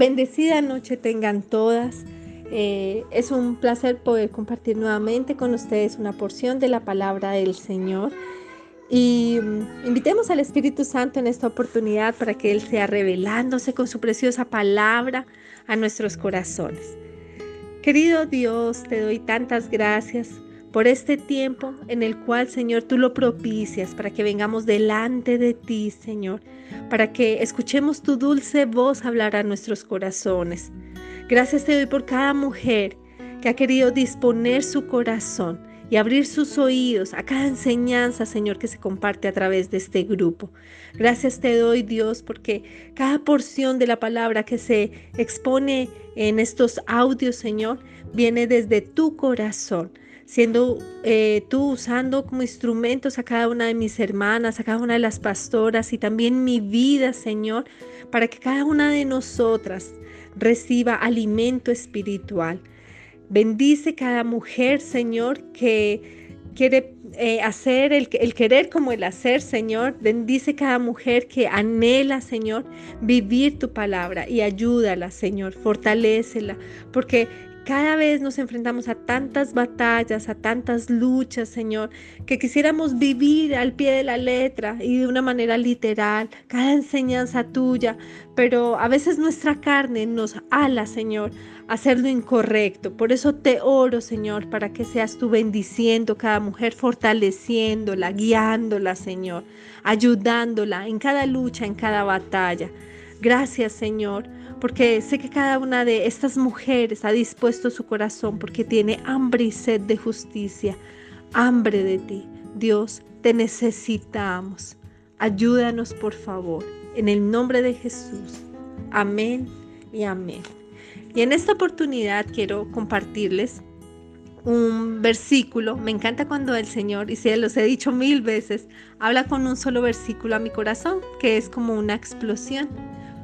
Bendecida noche tengan todas. Eh, es un placer poder compartir nuevamente con ustedes una porción de la palabra del Señor. Y mm, invitemos al Espíritu Santo en esta oportunidad para que Él sea revelándose con su preciosa palabra a nuestros corazones. Querido Dios, te doy tantas gracias por este tiempo en el cual, Señor, tú lo propicias para que vengamos delante de ti, Señor, para que escuchemos tu dulce voz hablar a nuestros corazones. Gracias te doy por cada mujer que ha querido disponer su corazón y abrir sus oídos a cada enseñanza, Señor, que se comparte a través de este grupo. Gracias te doy, Dios, porque cada porción de la palabra que se expone en estos audios, Señor, viene desde tu corazón siendo eh, tú usando como instrumentos a cada una de mis hermanas, a cada una de las pastoras y también mi vida, Señor, para que cada una de nosotras reciba alimento espiritual. Bendice cada mujer, Señor, que quiere eh, hacer el, querer como el hacer, Señor. Bendice cada mujer que anhela, Señor, vivir tu palabra y ayúdala, Señor, fortalécela, porque cada vez nos enfrentamos a tantas batallas, a tantas luchas, Señor, que quisiéramos vivir al pie de la letra y de una manera literal, cada enseñanza tuya, pero a veces nuestra carne nos ala, Señor, a hacer lo incorrecto. Por eso te oro, Señor, para que seas tú bendiciendo cada mujer, fortaleciéndola, guiándola, Señor, ayudándola en cada lucha, en cada batalla. Gracias, Señor porque sé que cada una de estas mujeres ha dispuesto su corazón porque tiene hambre y sed de justicia, hambre de ti. Dios, te necesitamos. Ayúdanos, por favor, en el nombre de Jesús. Amén y amén. Y en esta oportunidad quiero compartirles un versículo. Me encanta cuando el Señor, y se los he dicho mil veces, habla con un solo versículo a mi corazón, que es como una explosión.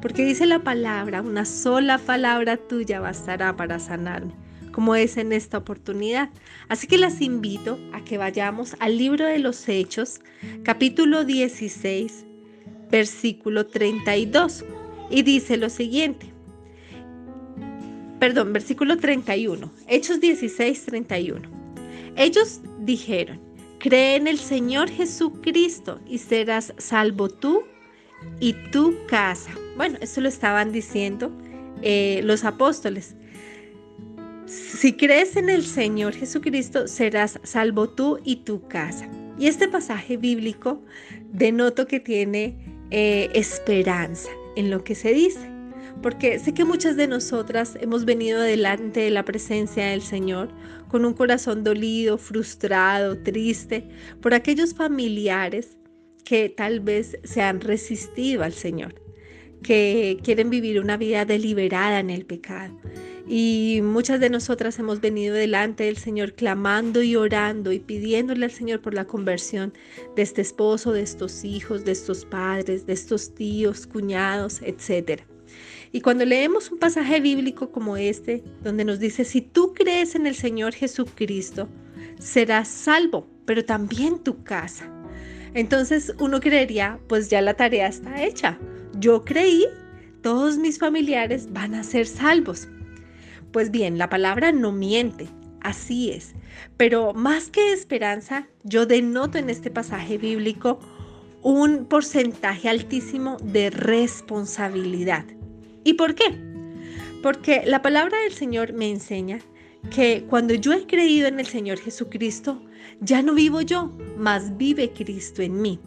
Porque dice la palabra, una sola palabra tuya bastará para sanarme, como es en esta oportunidad. Así que las invito a que vayamos al libro de los Hechos, capítulo 16, versículo 32. Y dice lo siguiente. Perdón, versículo 31. Hechos 16, 31. Ellos dijeron, cree en el Señor Jesucristo y serás salvo tú y tu casa. Bueno, eso lo estaban diciendo eh, los apóstoles. Si crees en el Señor Jesucristo, serás salvo tú y tu casa. Y este pasaje bíblico denoto que tiene eh, esperanza en lo que se dice, porque sé que muchas de nosotras hemos venido delante de la presencia del Señor con un corazón dolido, frustrado, triste por aquellos familiares que tal vez se han resistido al Señor que quieren vivir una vida deliberada en el pecado. Y muchas de nosotras hemos venido delante del Señor clamando y orando y pidiéndole al Señor por la conversión de este esposo, de estos hijos, de estos padres, de estos tíos, cuñados, etc. Y cuando leemos un pasaje bíblico como este, donde nos dice, si tú crees en el Señor Jesucristo, serás salvo, pero también tu casa. Entonces uno creería, pues ya la tarea está hecha yo creí, todos mis familiares van a ser salvos. Pues bien, la palabra no miente, así es. Pero más que esperanza, yo denoto en este pasaje bíblico un porcentaje altísimo de responsabilidad. ¿Y por qué? Porque la palabra del Señor me enseña que cuando yo he creído en el Señor Jesucristo, ya no vivo yo, mas vive Cristo en mí.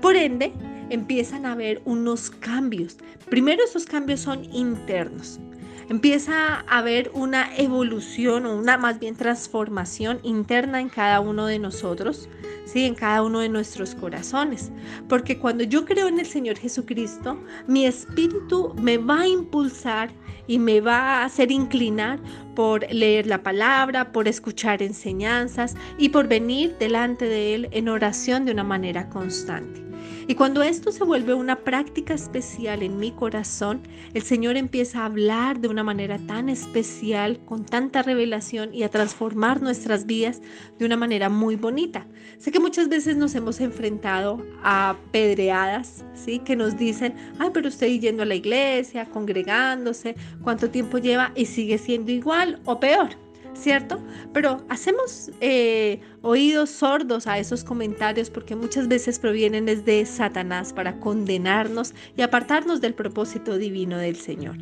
Por ende, empiezan a haber unos cambios. Primero esos cambios son internos. Empieza a haber una evolución o una más bien transformación interna en cada uno de nosotros, ¿sí? en cada uno de nuestros corazones. Porque cuando yo creo en el Señor Jesucristo, mi espíritu me va a impulsar y me va a hacer inclinar por leer la palabra, por escuchar enseñanzas y por venir delante de Él en oración de una manera constante. Y cuando esto se vuelve una práctica especial en mi corazón, el Señor empieza a hablar de una manera tan especial, con tanta revelación y a transformar nuestras vidas de una manera muy bonita. Sé que muchas veces nos hemos enfrentado a pedreadas, ¿sí? Que nos dicen, ay, pero usted yendo a la iglesia, congregándose, ¿cuánto tiempo lleva? Y sigue siendo igual o peor. ¿Cierto? Pero hacemos eh, oídos sordos a esos comentarios porque muchas veces provienen desde Satanás para condenarnos y apartarnos del propósito divino del Señor.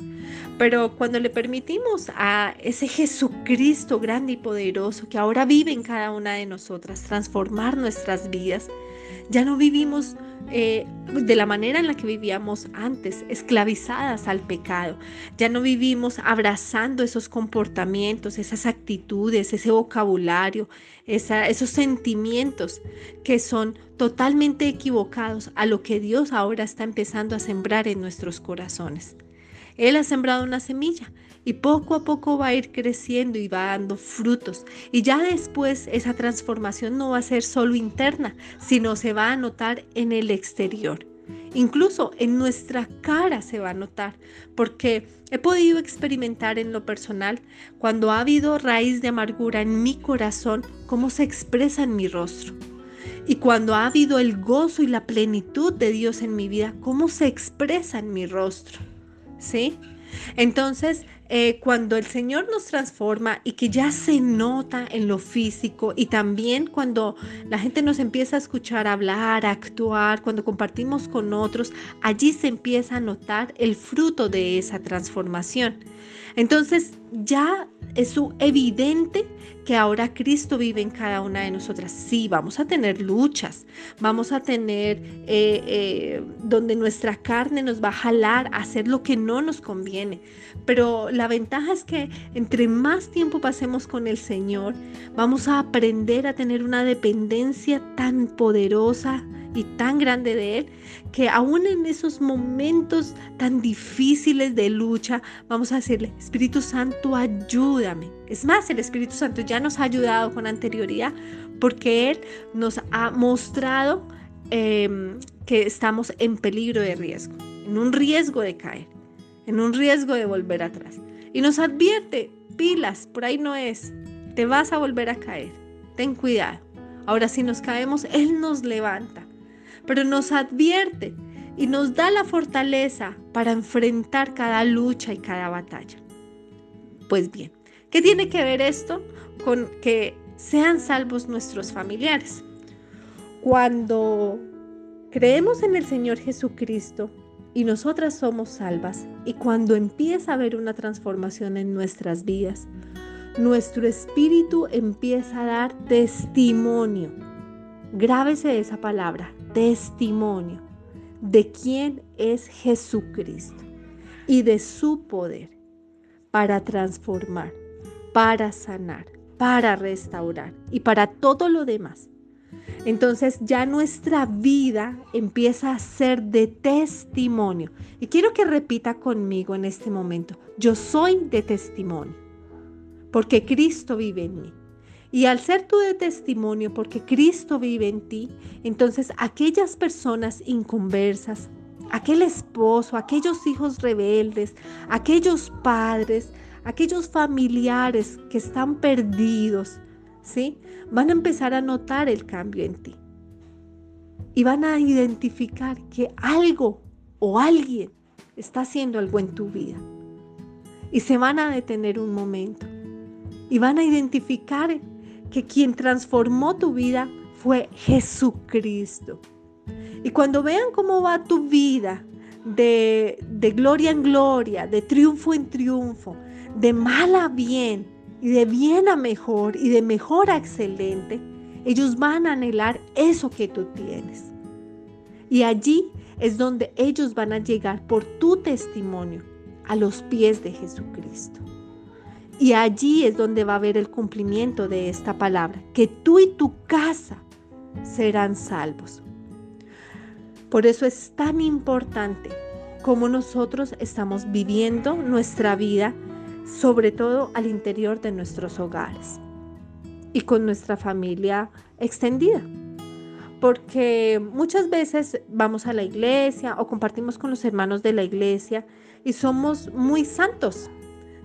Pero cuando le permitimos a ese Jesucristo grande y poderoso que ahora vive en cada una de nosotras transformar nuestras vidas, ya no vivimos eh, de la manera en la que vivíamos antes, esclavizadas al pecado. Ya no vivimos abrazando esos comportamientos, esas actitudes, ese vocabulario, esos sentimientos que son totalmente equivocados a lo que Dios ahora está empezando a sembrar en nuestros corazones. Él ha sembrado una semilla y poco a poco va a ir creciendo y va dando frutos. Y ya después esa transformación no va a ser solo interna, sino se va a notar en el exterior. Incluso en nuestra cara se va a notar, porque he podido experimentar en lo personal, cuando ha habido raíz de amargura en mi corazón, cómo se expresa en mi rostro. Y cuando ha habido el gozo y la plenitud de Dios en mi vida, cómo se expresa en mi rostro. ¿Sí? Entonces, eh, cuando el Señor nos transforma y que ya se nota en lo físico y también cuando la gente nos empieza a escuchar hablar, actuar, cuando compartimos con otros, allí se empieza a notar el fruto de esa transformación. Entonces ya es evidente que ahora Cristo vive en cada una de nosotras. Sí, vamos a tener luchas, vamos a tener eh, eh, donde nuestra carne nos va a jalar a hacer lo que no nos conviene. Pero la ventaja es que entre más tiempo pasemos con el Señor, vamos a aprender a tener una dependencia tan poderosa y tan grande de Él que aún en esos momentos tan difíciles de lucha, vamos a decirle, Espíritu Santo, ayúdame. Es más, el Espíritu Santo ya nos ha ayudado con anterioridad porque Él nos ha mostrado em, que estamos en peligro de riesgo, en un riesgo de caer, en un riesgo de volver atrás. Y nos advierte, pilas, por ahí no es, te vas a volver a caer, ten cuidado. Ahora si nos caemos, Él nos levanta pero nos advierte y nos da la fortaleza para enfrentar cada lucha y cada batalla. Pues bien, ¿qué tiene que ver esto con que sean salvos nuestros familiares? Cuando creemos en el Señor Jesucristo y nosotras somos salvas, y cuando empieza a haber una transformación en nuestras vidas, nuestro espíritu empieza a dar testimonio. Grábese esa palabra, testimonio de quién es Jesucristo y de su poder para transformar, para sanar, para restaurar y para todo lo demás. Entonces ya nuestra vida empieza a ser de testimonio. Y quiero que repita conmigo en este momento, yo soy de testimonio, porque Cristo vive en mí. Y al ser tú de testimonio, porque Cristo vive en ti, entonces aquellas personas inconversas, aquel esposo, aquellos hijos rebeldes, aquellos padres, aquellos familiares que están perdidos, ¿sí? Van a empezar a notar el cambio en ti. Y van a identificar que algo o alguien está haciendo algo en tu vida. Y se van a detener un momento. Y van a identificar que quien transformó tu vida fue Jesucristo. Y cuando vean cómo va tu vida de, de gloria en gloria, de triunfo en triunfo, de mal a bien y de bien a mejor y de mejor a excelente, ellos van a anhelar eso que tú tienes. Y allí es donde ellos van a llegar por tu testimonio a los pies de Jesucristo. Y allí es donde va a haber el cumplimiento de esta palabra, que tú y tu casa serán salvos. Por eso es tan importante como nosotros estamos viviendo nuestra vida sobre todo al interior de nuestros hogares y con nuestra familia extendida. Porque muchas veces vamos a la iglesia o compartimos con los hermanos de la iglesia y somos muy santos,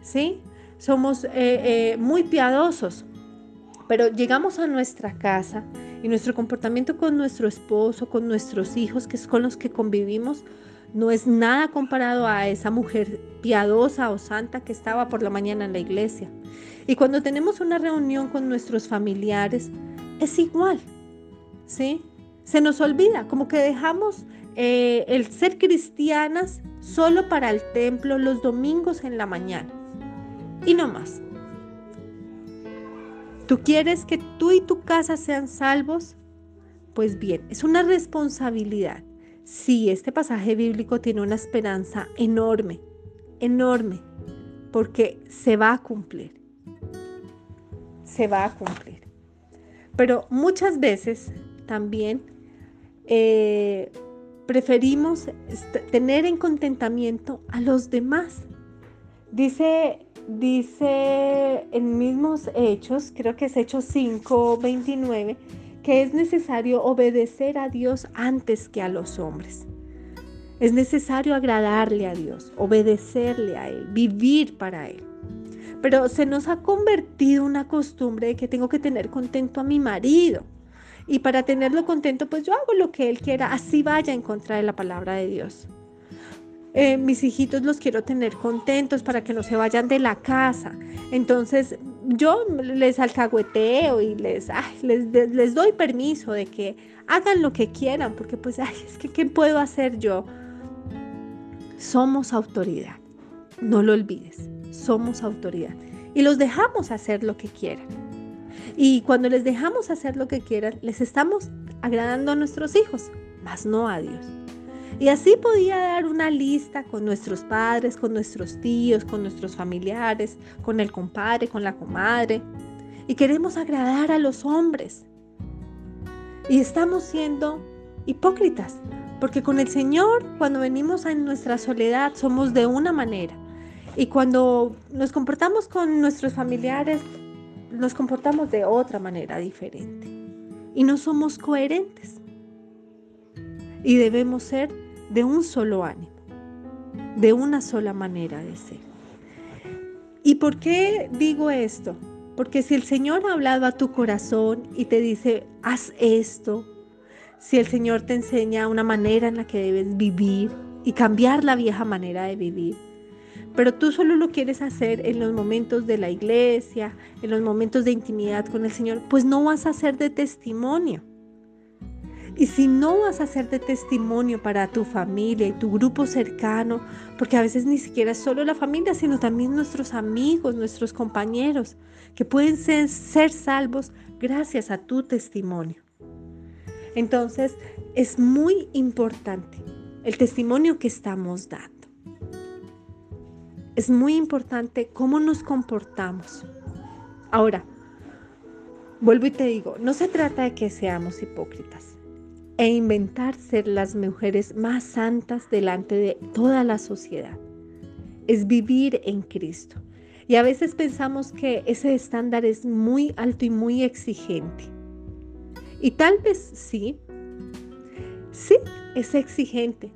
¿sí? Somos eh, eh, muy piadosos, pero llegamos a nuestra casa y nuestro comportamiento con nuestro esposo, con nuestros hijos, que es con los que convivimos, no es nada comparado a esa mujer piadosa o santa que estaba por la mañana en la iglesia. Y cuando tenemos una reunión con nuestros familiares, es igual, ¿sí? Se nos olvida, como que dejamos eh, el ser cristianas solo para el templo los domingos en la mañana. Y no más. ¿Tú quieres que tú y tu casa sean salvos? Pues bien, es una responsabilidad. Sí, este pasaje bíblico tiene una esperanza enorme, enorme, porque se va a cumplir. Se va a cumplir. Pero muchas veces también eh, preferimos tener en contentamiento a los demás. Dice dice en mismos hechos, creo que es Hechos 5, 29, que es necesario obedecer a Dios antes que a los hombres. Es necesario agradarle a Dios, obedecerle a Él, vivir para Él. Pero se nos ha convertido una costumbre de que tengo que tener contento a mi marido. Y para tenerlo contento, pues yo hago lo que Él quiera, así vaya en contra de la palabra de Dios. Eh, mis hijitos los quiero tener contentos para que no se vayan de la casa. Entonces yo les alcahueteo y les, les, doy permiso de que hagan lo que quieran, porque pues, es que, ¿qué puedo hacer yo? Somos autoridad, no lo olvides, somos autoridad. Y los dejamos hacer lo que quieran. Y cuando les dejamos hacer lo que quieran, les estamos agradando a nuestros hijos, más no a Dios. Y así podía dar una lista con nuestros padres, con nuestros tíos, con nuestros familiares, con el compadre, con la comadre. Y queremos agradar a los hombres. Y estamos siendo hipócritas, porque con el Señor, cuando venimos a nuestra soledad, somos de una manera. Y cuando nos comportamos con nuestros familiares, nos comportamos de otra manera diferente. Y no somos coherentes. Y debemos ser de un solo ánimo, de una sola manera de ser. ¿Y por qué digo esto? Porque si el Señor ha hablado a tu corazón y te dice, haz esto, si el Señor te enseña una manera en la que debes vivir y cambiar la vieja manera de vivir, pero tú solo lo quieres hacer en los momentos de la iglesia, en los momentos de intimidad con el Señor, pues no vas a ser de testimonio. Y si no vas a ser de testimonio para tu familia y tu grupo cercano, porque a veces ni siquiera es solo la familia, sino también nuestros amigos, nuestros compañeros, que pueden ser, ser salvos gracias a tu testimonio. Entonces, es muy importante el testimonio que estamos dando. Es muy importante cómo nos comportamos. Ahora, vuelvo y te digo, no se trata de que seamos hipócritas e inventar ser las mujeres más santas delante de toda la sociedad. Es vivir en Cristo. Y a veces pensamos que ese estándar es muy alto y muy exigente. Y tal vez sí, sí, es exigente,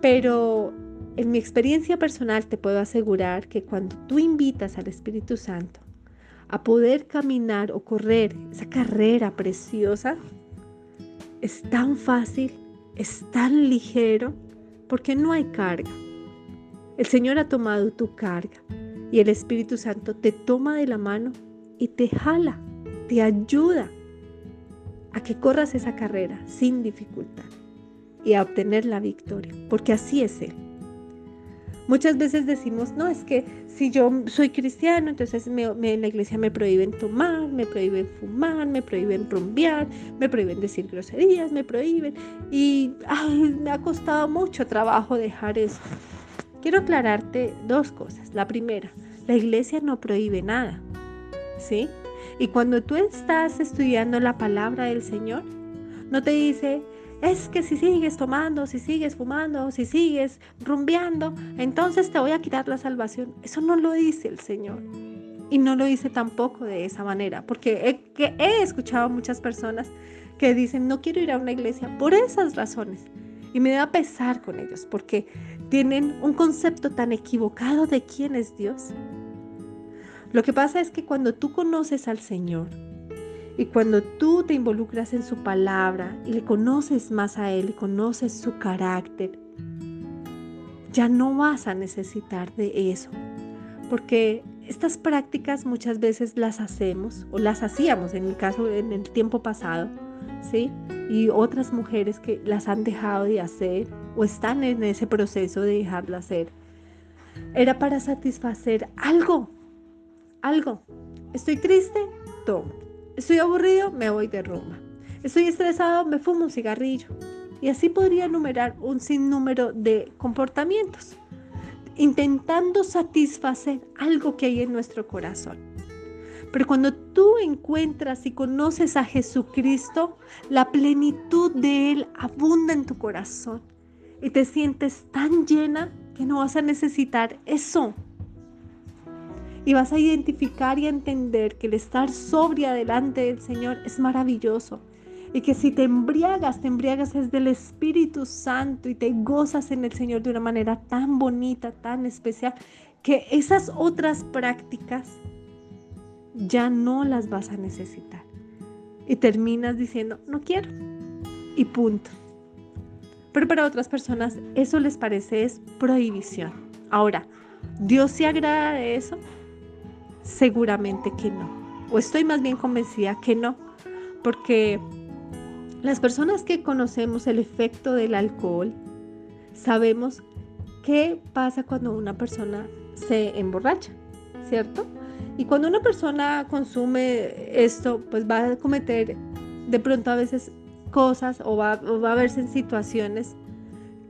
pero en mi experiencia personal te puedo asegurar que cuando tú invitas al Espíritu Santo a poder caminar o correr esa carrera preciosa, es tan fácil, es tan ligero, porque no hay carga. El Señor ha tomado tu carga y el Espíritu Santo te toma de la mano y te jala, te ayuda a que corras esa carrera sin dificultad y a obtener la victoria, porque así es Él. Muchas veces decimos, no, es que si yo soy cristiano, entonces me, en la iglesia me prohíben tomar, me prohíben fumar, me prohíben rumbear, me prohíben decir groserías, me prohíben. Y me ha costado mucho trabajo dejar eso. Quiero aclararte dos cosas. La primera, la iglesia no prohíbe nada. ¿Sí? Y cuando tú estás estudiando la palabra del Señor, no te dice, es que si sigues tomando, si sigues fumando, si sigues rumbeando, entonces te voy a quitar la salvación. Eso no lo dice el Señor. Y no lo dice tampoco de esa manera, porque he, escuchado a muchas personas que dicen, no quiero ir a una iglesia por esas razones. Y me da pesar con ellos, porque tienen un concepto tan equivocado de quién es Dios. Lo que pasa es que cuando tú conoces al Señor, y cuando tú te involucras en su palabra y le conoces más a Él, conoces su carácter, ya no vas a necesitar de eso. Porque estas prácticas muchas veces las hacemos o las hacíamos en mi caso en el tiempo pasado, ¿sí? Y otras mujeres que las han dejado de hacer o están en ese proceso de dejarla hacer. Era para satisfacer algo, algo. Estoy triste, tomo. Estoy aburrido, me voy de Roma. Estoy estresado, me fumo un cigarrillo. Y así podría enumerar un sinnúmero de comportamientos, intentando satisfacer algo que hay en nuestro corazón. Pero cuando tú encuentras y conoces a Jesucristo, la plenitud de Él abunda en tu corazón y te sientes tan llena que no vas a necesitar eso y vas a identificar y entender que el estar sobria delante del Señor es maravilloso. Y que si te embriagas, te embriagas es del Espíritu Santo y te gozas en el Señor de una manera tan bonita, tan especial, que esas otras prácticas ya no las vas a necesitar. Y terminas diciendo, no quiero. Y punto. Pero para otras personas eso les parece es prohibición. Ahora, ¿Dios se agrada de eso? Seguramente que no. O estoy más bien convencida que no. Porque las personas que conocemos el efecto del alcohol, sabemos qué pasa cuando una persona se emborracha, ¿cierto? Y cuando una persona consume esto, pues va a cometer de pronto a veces cosas o va, va a verse en situaciones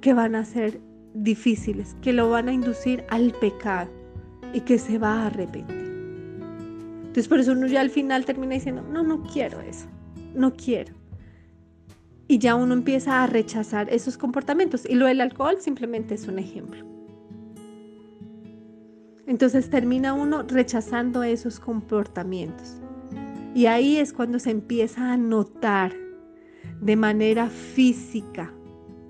que van a ser difíciles, que lo van a inducir al pecado y que se va a arrepentir. Entonces por eso uno ya al final termina diciendo, no, no quiero eso, no quiero. Y ya uno empieza a rechazar esos comportamientos. Y lo del alcohol simplemente es un ejemplo. Entonces termina uno rechazando esos comportamientos. Y ahí es cuando se empieza a notar de manera física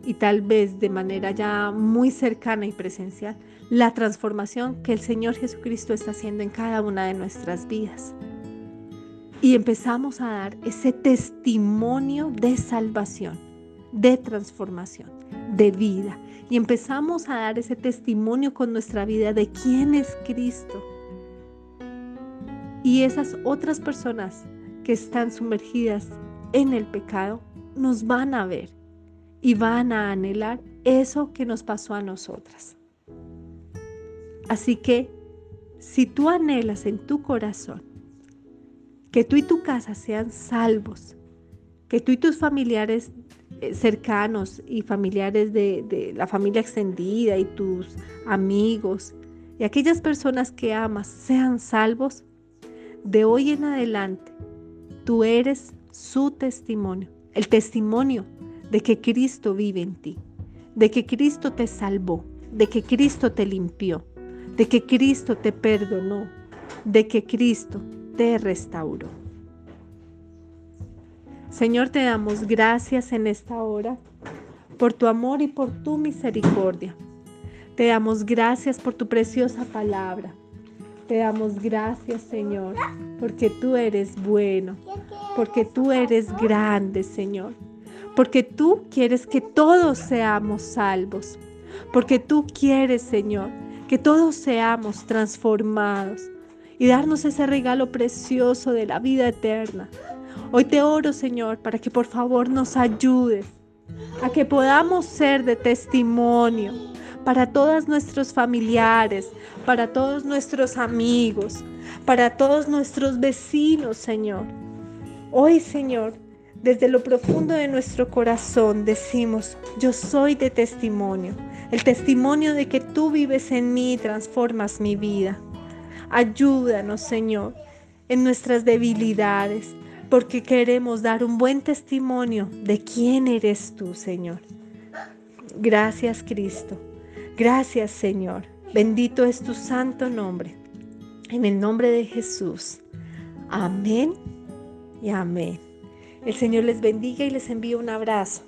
y tal vez de manera ya muy cercana y presencial la transformación que el Señor Jesucristo está haciendo en cada una de nuestras vidas. Y empezamos a dar ese testimonio de salvación, de transformación, de vida. Y empezamos a dar ese testimonio con nuestra vida de quién es Cristo. Y esas otras personas que están sumergidas en el pecado nos van a ver y van a anhelar eso que nos pasó a nosotras. Así que si tú anhelas en tu corazón que tú y tu casa sean salvos, que tú y tus familiares eh, cercanos y familiares de, la familia extendida y tus amigos y aquellas personas que amas sean salvos, de hoy en adelante tú eres su testimonio, el testimonio de que Cristo vive en ti, de que Cristo te salvó, de que Cristo te limpió, de que Cristo te perdonó, de que Cristo te restauró. Señor, te damos gracias en esta hora por tu amor y por tu misericordia. Te damos gracias por tu preciosa palabra. Te damos gracias, Señor, porque tú eres bueno, porque tú eres grande, Señor, porque tú quieres que todos seamos salvos, porque tú quieres, Señor, que todos seamos transformados y darnos ese regalo precioso de la vida eterna. Hoy te oro, Señor, para que por favor nos ayudes a que podamos ser de testimonio para todos nuestros familiares, para todos nuestros amigos, para todos nuestros vecinos, Señor. Hoy, Señor, desde lo profundo de nuestro corazón decimos, yo soy de testimonio el testimonio de que tú vives en mí y transformas mi vida. Ayúdanos, Señor, en nuestras debilidades. porque queremos dar un buen testimonio de quién eres tú, Señor. Gracias, Cristo. Gracias, Señor. Bendito es tu santo nombre. En el nombre de Jesús. Amén y amén. El Señor les bendiga y les envía un abrazo.